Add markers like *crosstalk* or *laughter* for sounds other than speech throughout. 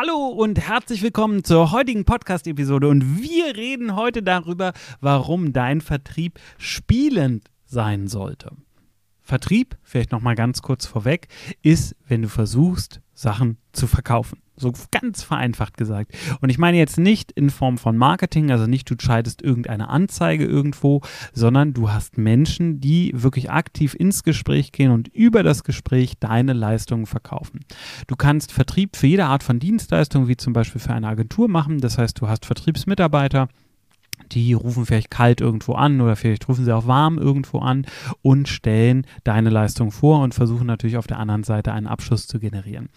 Hallo und herzlich willkommen zur heutigen Podcast-Episode. Und wir reden heute darüber, warum dein Vertrieb spielend sein sollte. Vertrieb, vielleicht nochmal ganz kurz vorweg, ist, wenn du versuchst, Sachen zu verkaufen. So ganz vereinfacht gesagt. Und ich meine jetzt nicht in Form von Marketing, also nicht du schaltest irgendeine Anzeige irgendwo, sondern du hast Menschen, die wirklich aktiv ins Gespräch gehen und über das Gespräch deine Leistungen verkaufen. Du kannst Vertrieb für jede Art von Dienstleistung, wie zum Beispiel für eine Agentur machen. Das heißt, du hast Vertriebsmitarbeiter, die rufen vielleicht kalt irgendwo an oder vielleicht rufen sie auch warm irgendwo an und stellen deine Leistung vor und versuchen natürlich auf der anderen Seite einen Abschluss zu generieren.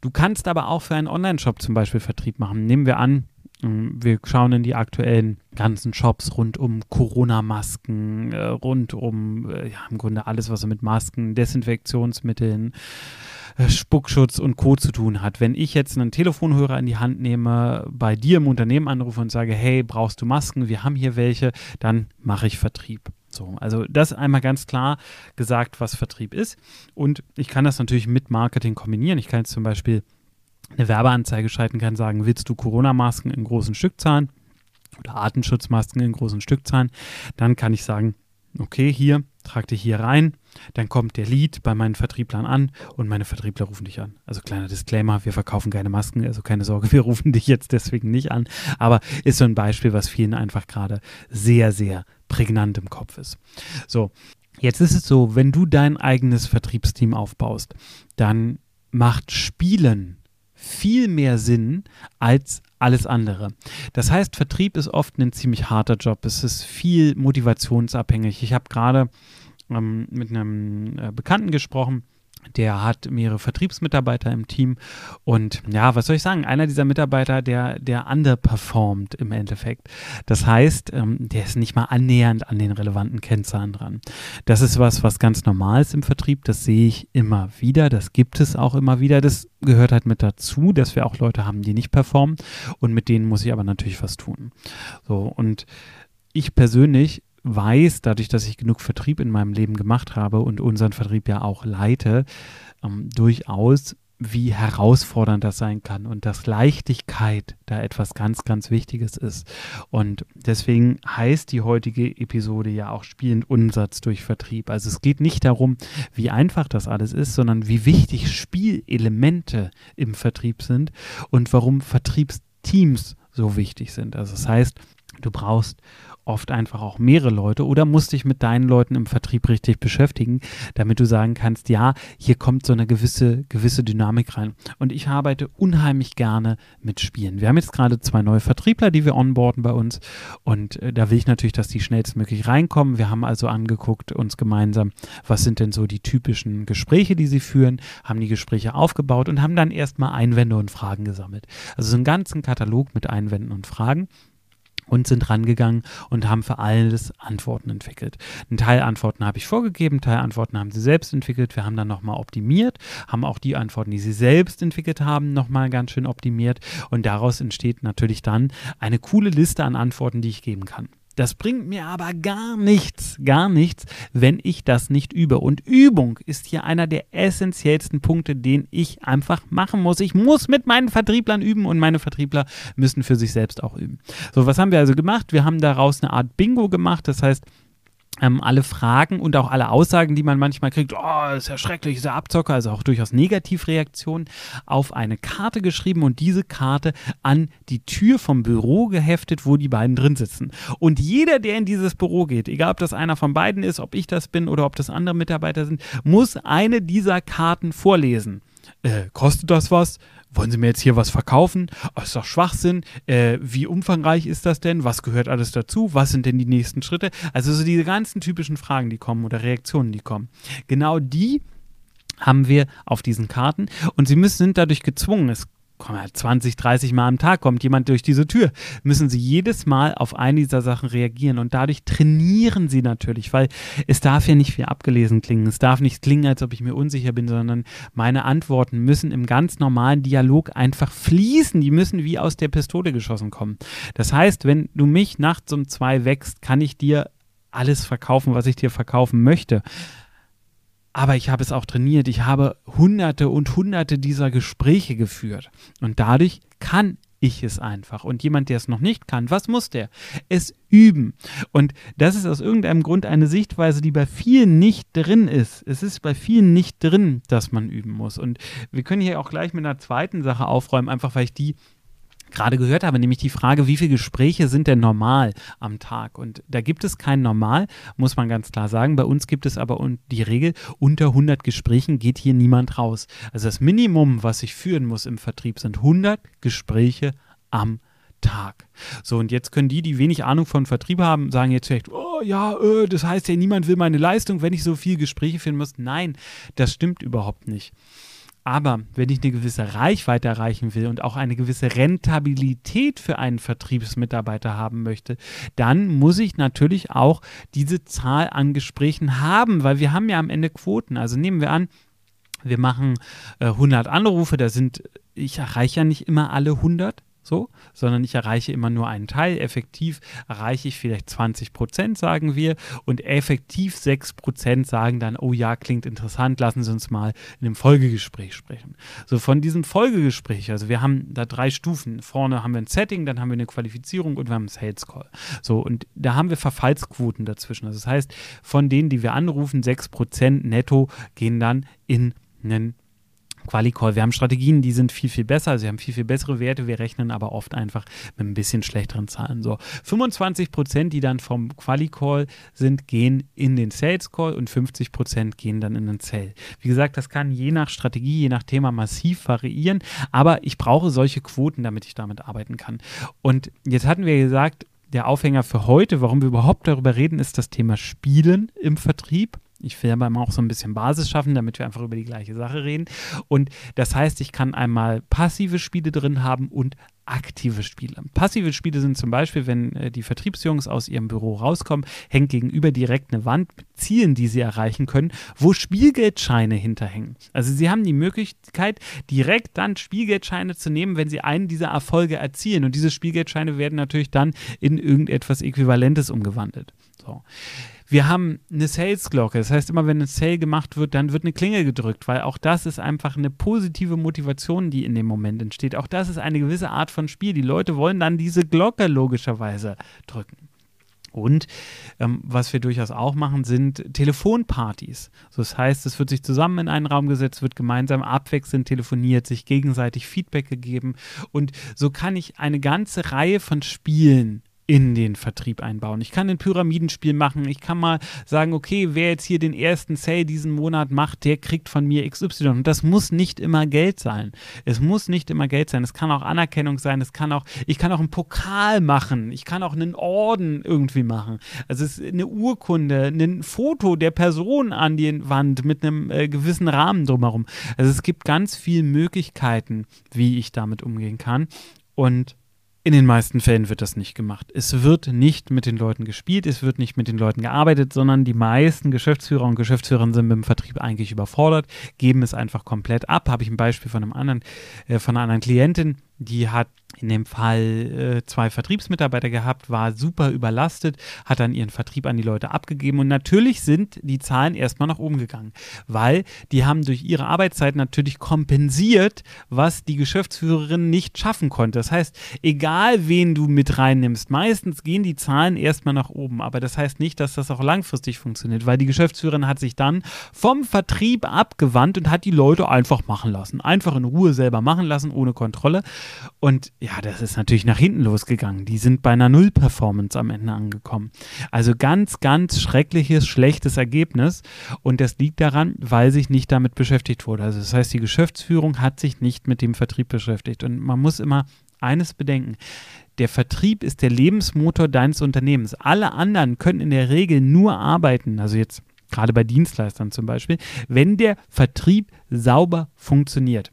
Du kannst aber auch für einen Online-Shop zum Beispiel Vertrieb machen. Nehmen wir an, wir schauen in die aktuellen ganzen Shops rund um Corona-Masken, äh, rund um äh, ja, im Grunde alles, was mit Masken, Desinfektionsmitteln, äh, Spuckschutz und Co. zu tun hat. Wenn ich jetzt einen Telefonhörer in die Hand nehme, bei dir im Unternehmen anrufe und sage, hey, brauchst du Masken? Wir haben hier welche, dann mache ich Vertrieb. So, also das einmal ganz klar gesagt, was Vertrieb ist. Und ich kann das natürlich mit Marketing kombinieren. Ich kann jetzt zum Beispiel eine Werbeanzeige schalten, kann sagen, willst du Corona-Masken in großen Stückzahlen oder Artenschutzmasken in großen Stückzahlen? Dann kann ich sagen, okay, hier, trag dich hier rein, dann kommt der Lead bei meinen Vertrieblern an und meine Vertriebler rufen dich an. Also kleiner Disclaimer, wir verkaufen keine Masken, also keine Sorge, *laughs* wir rufen dich jetzt deswegen nicht an, aber ist so ein Beispiel, was vielen einfach gerade sehr, sehr prägnant im Kopf ist. So, jetzt ist es so, wenn du dein eigenes Vertriebsteam aufbaust, dann macht Spielen viel mehr Sinn als alles andere. Das heißt, Vertrieb ist oft ein ziemlich harter Job. Es ist viel motivationsabhängig. Ich habe gerade ähm, mit einem äh, Bekannten gesprochen, der hat mehrere Vertriebsmitarbeiter im Team und ja, was soll ich sagen? Einer dieser Mitarbeiter, der, der underperformt im Endeffekt. Das heißt, ähm, der ist nicht mal annähernd an den relevanten Kennzahlen dran. Das ist was, was ganz normal ist im Vertrieb. Das sehe ich immer wieder. Das gibt es auch immer wieder. Das gehört halt mit dazu, dass wir auch Leute haben, die nicht performen und mit denen muss ich aber natürlich was tun. So und ich persönlich weiß, dadurch, dass ich genug Vertrieb in meinem Leben gemacht habe und unseren Vertrieb ja auch leite, ähm, durchaus, wie herausfordernd das sein kann und dass Leichtigkeit da etwas ganz, ganz Wichtiges ist. Und deswegen heißt die heutige Episode ja auch spielend Umsatz durch Vertrieb. Also es geht nicht darum, wie einfach das alles ist, sondern wie wichtig Spielelemente im Vertrieb sind und warum Vertriebsteams so wichtig sind. Also das heißt, du brauchst oft einfach auch mehrere Leute oder musst dich mit deinen Leuten im Vertrieb richtig beschäftigen, damit du sagen kannst, ja, hier kommt so eine gewisse, gewisse Dynamik rein. Und ich arbeite unheimlich gerne mit Spielen. Wir haben jetzt gerade zwei neue Vertriebler, die wir onboarden bei uns und äh, da will ich natürlich, dass die schnellstmöglich reinkommen. Wir haben also angeguckt uns gemeinsam, was sind denn so die typischen Gespräche, die sie führen, haben die Gespräche aufgebaut und haben dann erstmal Einwände und Fragen gesammelt. Also so einen ganzen Katalog mit Einwänden und Fragen und sind rangegangen und haben für alles Antworten entwickelt. Ein Teil Antworten habe ich vorgegeben, Teil Antworten haben sie selbst entwickelt. Wir haben dann nochmal optimiert, haben auch die Antworten, die sie selbst entwickelt haben, nochmal ganz schön optimiert und daraus entsteht natürlich dann eine coole Liste an Antworten, die ich geben kann. Das bringt mir aber gar nichts, gar nichts, wenn ich das nicht übe. Und Übung ist hier einer der essentiellsten Punkte, den ich einfach machen muss. Ich muss mit meinen Vertrieblern üben und meine Vertriebler müssen für sich selbst auch üben. So, was haben wir also gemacht? Wir haben daraus eine Art Bingo gemacht. Das heißt, ähm, alle Fragen und auch alle Aussagen, die man manchmal kriegt, oh, ist ja schrecklich, ist ja Abzocker, also auch durchaus Negativreaktionen, auf eine Karte geschrieben und diese Karte an die Tür vom Büro geheftet, wo die beiden drin sitzen. Und jeder, der in dieses Büro geht, egal ob das einer von beiden ist, ob ich das bin oder ob das andere Mitarbeiter sind, muss eine dieser Karten vorlesen. Äh, kostet das was? Wollen Sie mir jetzt hier was verkaufen? Oh, ist doch Schwachsinn. Äh, wie umfangreich ist das denn? Was gehört alles dazu? Was sind denn die nächsten Schritte? Also so diese ganzen typischen Fragen, die kommen oder Reaktionen, die kommen. Genau die haben wir auf diesen Karten und sie müssen, sind dadurch gezwungen. Es 20, 30 Mal am Tag kommt jemand durch diese Tür, müssen sie jedes Mal auf eine dieser Sachen reagieren und dadurch trainieren sie natürlich, weil es darf ja nicht wie abgelesen klingen. Es darf nicht klingen, als ob ich mir unsicher bin, sondern meine Antworten müssen im ganz normalen Dialog einfach fließen. Die müssen wie aus der Pistole geschossen kommen. Das heißt, wenn du mich nachts um zwei wächst, kann ich dir alles verkaufen, was ich dir verkaufen möchte. Aber ich habe es auch trainiert. Ich habe hunderte und hunderte dieser Gespräche geführt. Und dadurch kann ich es einfach. Und jemand, der es noch nicht kann, was muss der? Es üben. Und das ist aus irgendeinem Grund eine Sichtweise, die bei vielen nicht drin ist. Es ist bei vielen nicht drin, dass man üben muss. Und wir können hier auch gleich mit einer zweiten Sache aufräumen, einfach weil ich die gerade gehört habe, nämlich die Frage, wie viele Gespräche sind denn normal am Tag? Und da gibt es kein Normal, muss man ganz klar sagen. Bei uns gibt es aber die Regel, unter 100 Gesprächen geht hier niemand raus. Also das Minimum, was ich führen muss im Vertrieb, sind 100 Gespräche am Tag. So, und jetzt können die, die wenig Ahnung von Vertrieb haben, sagen jetzt vielleicht, oh ja, äh, das heißt ja, niemand will meine Leistung, wenn ich so viele Gespräche führen muss. Nein, das stimmt überhaupt nicht. Aber wenn ich eine gewisse Reichweite erreichen will und auch eine gewisse Rentabilität für einen Vertriebsmitarbeiter haben möchte, dann muss ich natürlich auch diese Zahl an Gesprächen haben, weil wir haben ja am Ende Quoten. Also nehmen wir an, wir machen äh, 100 Anrufe, da sind, ich erreiche ja nicht immer alle 100, so, sondern ich erreiche immer nur einen Teil. Effektiv erreiche ich vielleicht 20 Prozent, sagen wir, und effektiv 6 Prozent sagen dann, oh ja, klingt interessant, lassen Sie uns mal in einem Folgegespräch sprechen. So, von diesem Folgegespräch, also wir haben da drei Stufen. Vorne haben wir ein Setting, dann haben wir eine Qualifizierung und wir haben einen Sales Call. So, und da haben wir Verfallsquoten dazwischen. Also das heißt, von denen, die wir anrufen, 6 Prozent netto gehen dann in einen Quali-Call. Wir haben Strategien, die sind viel, viel besser. Sie haben viel, viel bessere Werte. Wir rechnen aber oft einfach mit ein bisschen schlechteren Zahlen. So 25 Prozent, die dann vom Quali-Call sind, gehen in den Sales-Call und 50 Prozent gehen dann in den Sale. Wie gesagt, das kann je nach Strategie, je nach Thema massiv variieren. Aber ich brauche solche Quoten, damit ich damit arbeiten kann. Und jetzt hatten wir gesagt, der Aufhänger für heute, warum wir überhaupt darüber reden, ist das Thema Spielen im Vertrieb. Ich will aber auch so ein bisschen Basis schaffen, damit wir einfach über die gleiche Sache reden. Und das heißt, ich kann einmal passive Spiele drin haben und aktive Spiele. Passive Spiele sind zum Beispiel, wenn äh, die Vertriebsjungs aus ihrem Büro rauskommen, hängt gegenüber direkt eine Wand mit Zielen, die sie erreichen können, wo Spielgeldscheine hinterhängen. Also sie haben die Möglichkeit, direkt dann Spielgeldscheine zu nehmen, wenn sie einen dieser Erfolge erzielen. Und diese Spielgeldscheine werden natürlich dann in irgendetwas Äquivalentes umgewandelt. So. Wir haben eine Sales-Glocke. Das heißt, immer wenn ein Sale gemacht wird, dann wird eine Klingel gedrückt, weil auch das ist einfach eine positive Motivation, die in dem Moment entsteht. Auch das ist eine gewisse Art von Spiel. Die Leute wollen dann diese Glocke logischerweise drücken. Und ähm, was wir durchaus auch machen, sind Telefonpartys. So, das heißt, es wird sich zusammen in einen Raum gesetzt, wird gemeinsam abwechselnd telefoniert, sich gegenseitig Feedback gegeben. Und so kann ich eine ganze Reihe von Spielen in den Vertrieb einbauen. Ich kann ein Pyramidenspiel machen. Ich kann mal sagen, okay, wer jetzt hier den ersten Sale diesen Monat macht, der kriegt von mir XY. Und das muss nicht immer Geld sein. Es muss nicht immer Geld sein. Es kann auch Anerkennung sein. Es kann auch, ich kann auch einen Pokal machen. Ich kann auch einen Orden irgendwie machen. Also es ist eine Urkunde, ein Foto der Person an die Wand mit einem äh, gewissen Rahmen drumherum. Also es gibt ganz viele Möglichkeiten, wie ich damit umgehen kann. Und in den meisten Fällen wird das nicht gemacht. Es wird nicht mit den Leuten gespielt, es wird nicht mit den Leuten gearbeitet, sondern die meisten Geschäftsführer und Geschäftsführerinnen sind mit dem Vertrieb eigentlich überfordert, geben es einfach komplett ab. Habe ich ein Beispiel von einem anderen, äh, von einer anderen Klientin, die hat in dem Fall äh, zwei Vertriebsmitarbeiter gehabt, war super überlastet, hat dann ihren Vertrieb an die Leute abgegeben und natürlich sind die Zahlen erstmal nach oben gegangen, weil die haben durch ihre Arbeitszeit natürlich kompensiert, was die Geschäftsführerin nicht schaffen konnte. Das heißt, egal wen du mit reinnimmst, meistens gehen die Zahlen erstmal nach oben, aber das heißt nicht, dass das auch langfristig funktioniert, weil die Geschäftsführerin hat sich dann vom Vertrieb abgewandt und hat die Leute einfach machen lassen, einfach in Ruhe selber machen lassen, ohne Kontrolle und ja, das ist natürlich nach hinten losgegangen. Die sind bei einer Null-Performance am Ende angekommen. Also ganz, ganz schreckliches, schlechtes Ergebnis. Und das liegt daran, weil sich nicht damit beschäftigt wurde. Also das heißt, die Geschäftsführung hat sich nicht mit dem Vertrieb beschäftigt. Und man muss immer eines bedenken. Der Vertrieb ist der Lebensmotor deines Unternehmens. Alle anderen können in der Regel nur arbeiten, also jetzt gerade bei Dienstleistern zum Beispiel, wenn der Vertrieb sauber funktioniert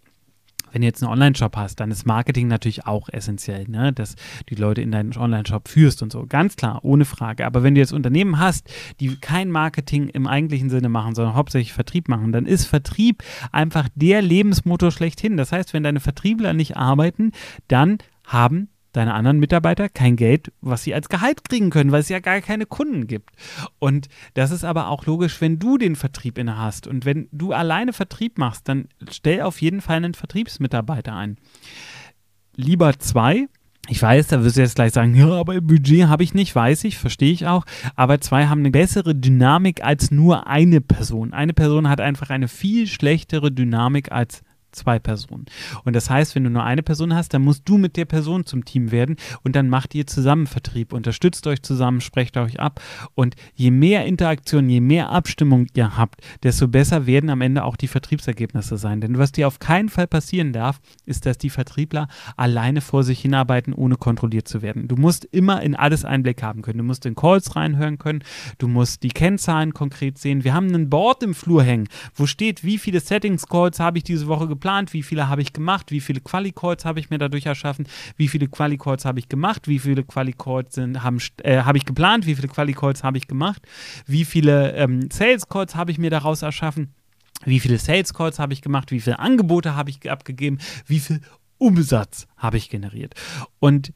wenn du jetzt einen Online-Shop hast, dann ist Marketing natürlich auch essentiell, ne? dass die Leute in deinen Online-Shop führst und so. Ganz klar, ohne Frage. Aber wenn du jetzt Unternehmen hast, die kein Marketing im eigentlichen Sinne machen, sondern hauptsächlich Vertrieb machen, dann ist Vertrieb einfach der Lebensmotor schlechthin. Das heißt, wenn deine Vertriebler nicht arbeiten, dann haben deine anderen Mitarbeiter kein Geld, was sie als Gehalt kriegen können, weil es ja gar keine Kunden gibt. Und das ist aber auch logisch, wenn du den Vertrieb inne hast und wenn du alleine Vertrieb machst, dann stell auf jeden Fall einen Vertriebsmitarbeiter ein. Lieber zwei, ich weiß, da wirst du jetzt gleich sagen, ja, aber Budget habe ich nicht, weiß ich, verstehe ich auch. Aber zwei haben eine bessere Dynamik als nur eine Person. Eine Person hat einfach eine viel schlechtere Dynamik als zwei Personen. Und das heißt, wenn du nur eine Person hast, dann musst du mit der Person zum Team werden und dann macht ihr zusammen Vertrieb, unterstützt euch zusammen, sprecht euch ab und je mehr Interaktion, je mehr Abstimmung ihr habt, desto besser werden am Ende auch die Vertriebsergebnisse sein. Denn was dir auf keinen Fall passieren darf, ist, dass die Vertriebler alleine vor sich hinarbeiten, ohne kontrolliert zu werden. Du musst immer in alles Einblick haben können. Du musst in Calls reinhören können, du musst die Kennzahlen konkret sehen. Wir haben ein Board im Flur hängen, wo steht, wie viele Settings-Calls habe ich diese Woche geplant geplant, wie viele habe ich gemacht, wie viele Quali-Calls habe ich mir dadurch erschaffen, wie viele Quali-Calls habe ich gemacht, wie viele Quali-Calls äh, habe ich geplant, wie viele Quali-Calls habe ich gemacht, wie viele ähm, Sales-Calls habe ich mir daraus erschaffen. Wie viele Sales Calls habe ich gemacht? Wie viele Angebote habe ich abgegeben? Wie viel Umsatz habe ich generiert? Und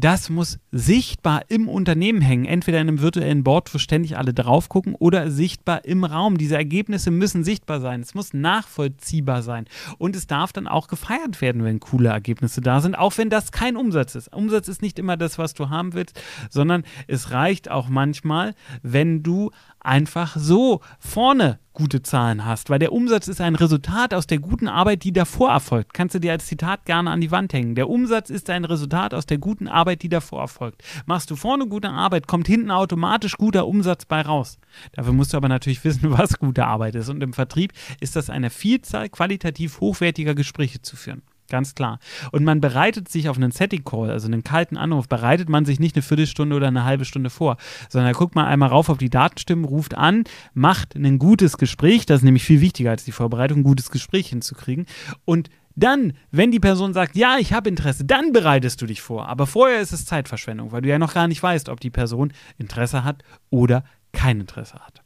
das muss sichtbar im Unternehmen hängen, entweder in einem virtuellen Board, wo ständig alle drauf gucken, oder sichtbar im Raum. Diese Ergebnisse müssen sichtbar sein. Es muss nachvollziehbar sein. Und es darf dann auch gefeiert werden, wenn coole Ergebnisse da sind, auch wenn das kein Umsatz ist. Umsatz ist nicht immer das, was du haben willst, sondern es reicht auch manchmal, wenn du einfach so vorne gute Zahlen hast, weil der Umsatz ist ein Resultat aus der guten Arbeit, die davor erfolgt. Kannst du dir als Zitat gerne an die Wand hängen. Der Umsatz ist ein Resultat aus der guten Arbeit, die davor erfolgt. Machst du vorne gute Arbeit, kommt hinten automatisch guter Umsatz bei raus. Dafür musst du aber natürlich *laughs* wissen, was gute Arbeit ist. Und im Vertrieb ist das eine Vielzahl qualitativ hochwertiger Gespräche zu führen. Ganz klar. Und man bereitet sich auf einen Setting Call, also einen kalten Anruf, bereitet man sich nicht eine Viertelstunde oder eine halbe Stunde vor, sondern guckt man einmal rauf auf die Datenstimmen, ruft an, macht ein gutes Gespräch, das ist nämlich viel wichtiger als die Vorbereitung, ein gutes Gespräch hinzukriegen. Und dann, wenn die Person sagt, ja, ich habe Interesse, dann bereitest du dich vor. Aber vorher ist es Zeitverschwendung, weil du ja noch gar nicht weißt, ob die Person Interesse hat oder kein Interesse hat.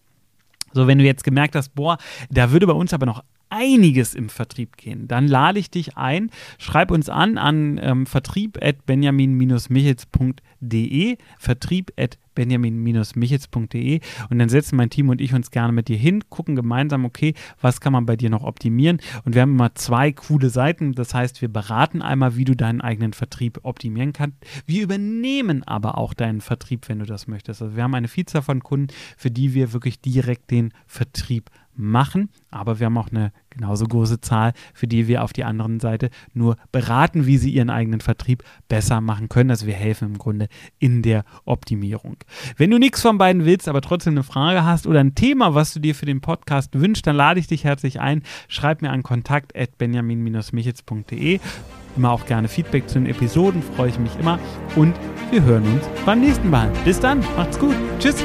So, wenn du jetzt gemerkt hast, boah, da würde bei uns aber noch einiges im Vertrieb gehen, dann lade ich dich ein, schreib uns an an ähm, vertrieb.benjamin-michels.de, vertrieb.benjamin-michels.de und dann setzen mein Team und ich uns gerne mit dir hin, gucken gemeinsam, okay, was kann man bei dir noch optimieren? Und wir haben immer zwei coole Seiten, das heißt, wir beraten einmal, wie du deinen eigenen Vertrieb optimieren kannst, wir übernehmen aber auch deinen Vertrieb, wenn du das möchtest. Also wir haben eine Vielzahl von Kunden, für die wir wirklich direkt den Vertrieb machen, aber wir haben auch eine genauso große Zahl, für die wir auf die anderen Seite nur beraten, wie sie ihren eigenen Vertrieb besser machen können. Also wir helfen im Grunde in der Optimierung. Wenn du nichts von beiden willst, aber trotzdem eine Frage hast oder ein Thema, was du dir für den Podcast wünschst, dann lade ich dich herzlich ein. Schreib mir an kontakt.benjamin-michitz.de. Immer auch gerne Feedback zu den Episoden, freue ich mich immer. Und wir hören uns beim nächsten Mal. Bis dann, macht's gut. Tschüss.